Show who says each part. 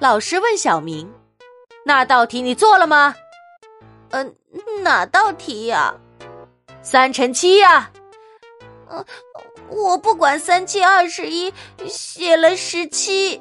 Speaker 1: 老师问小明那道题你做了吗？
Speaker 2: 嗯哪道题呀？
Speaker 1: 三乘七呀？
Speaker 2: 嗯我不管三七二十一写了十七。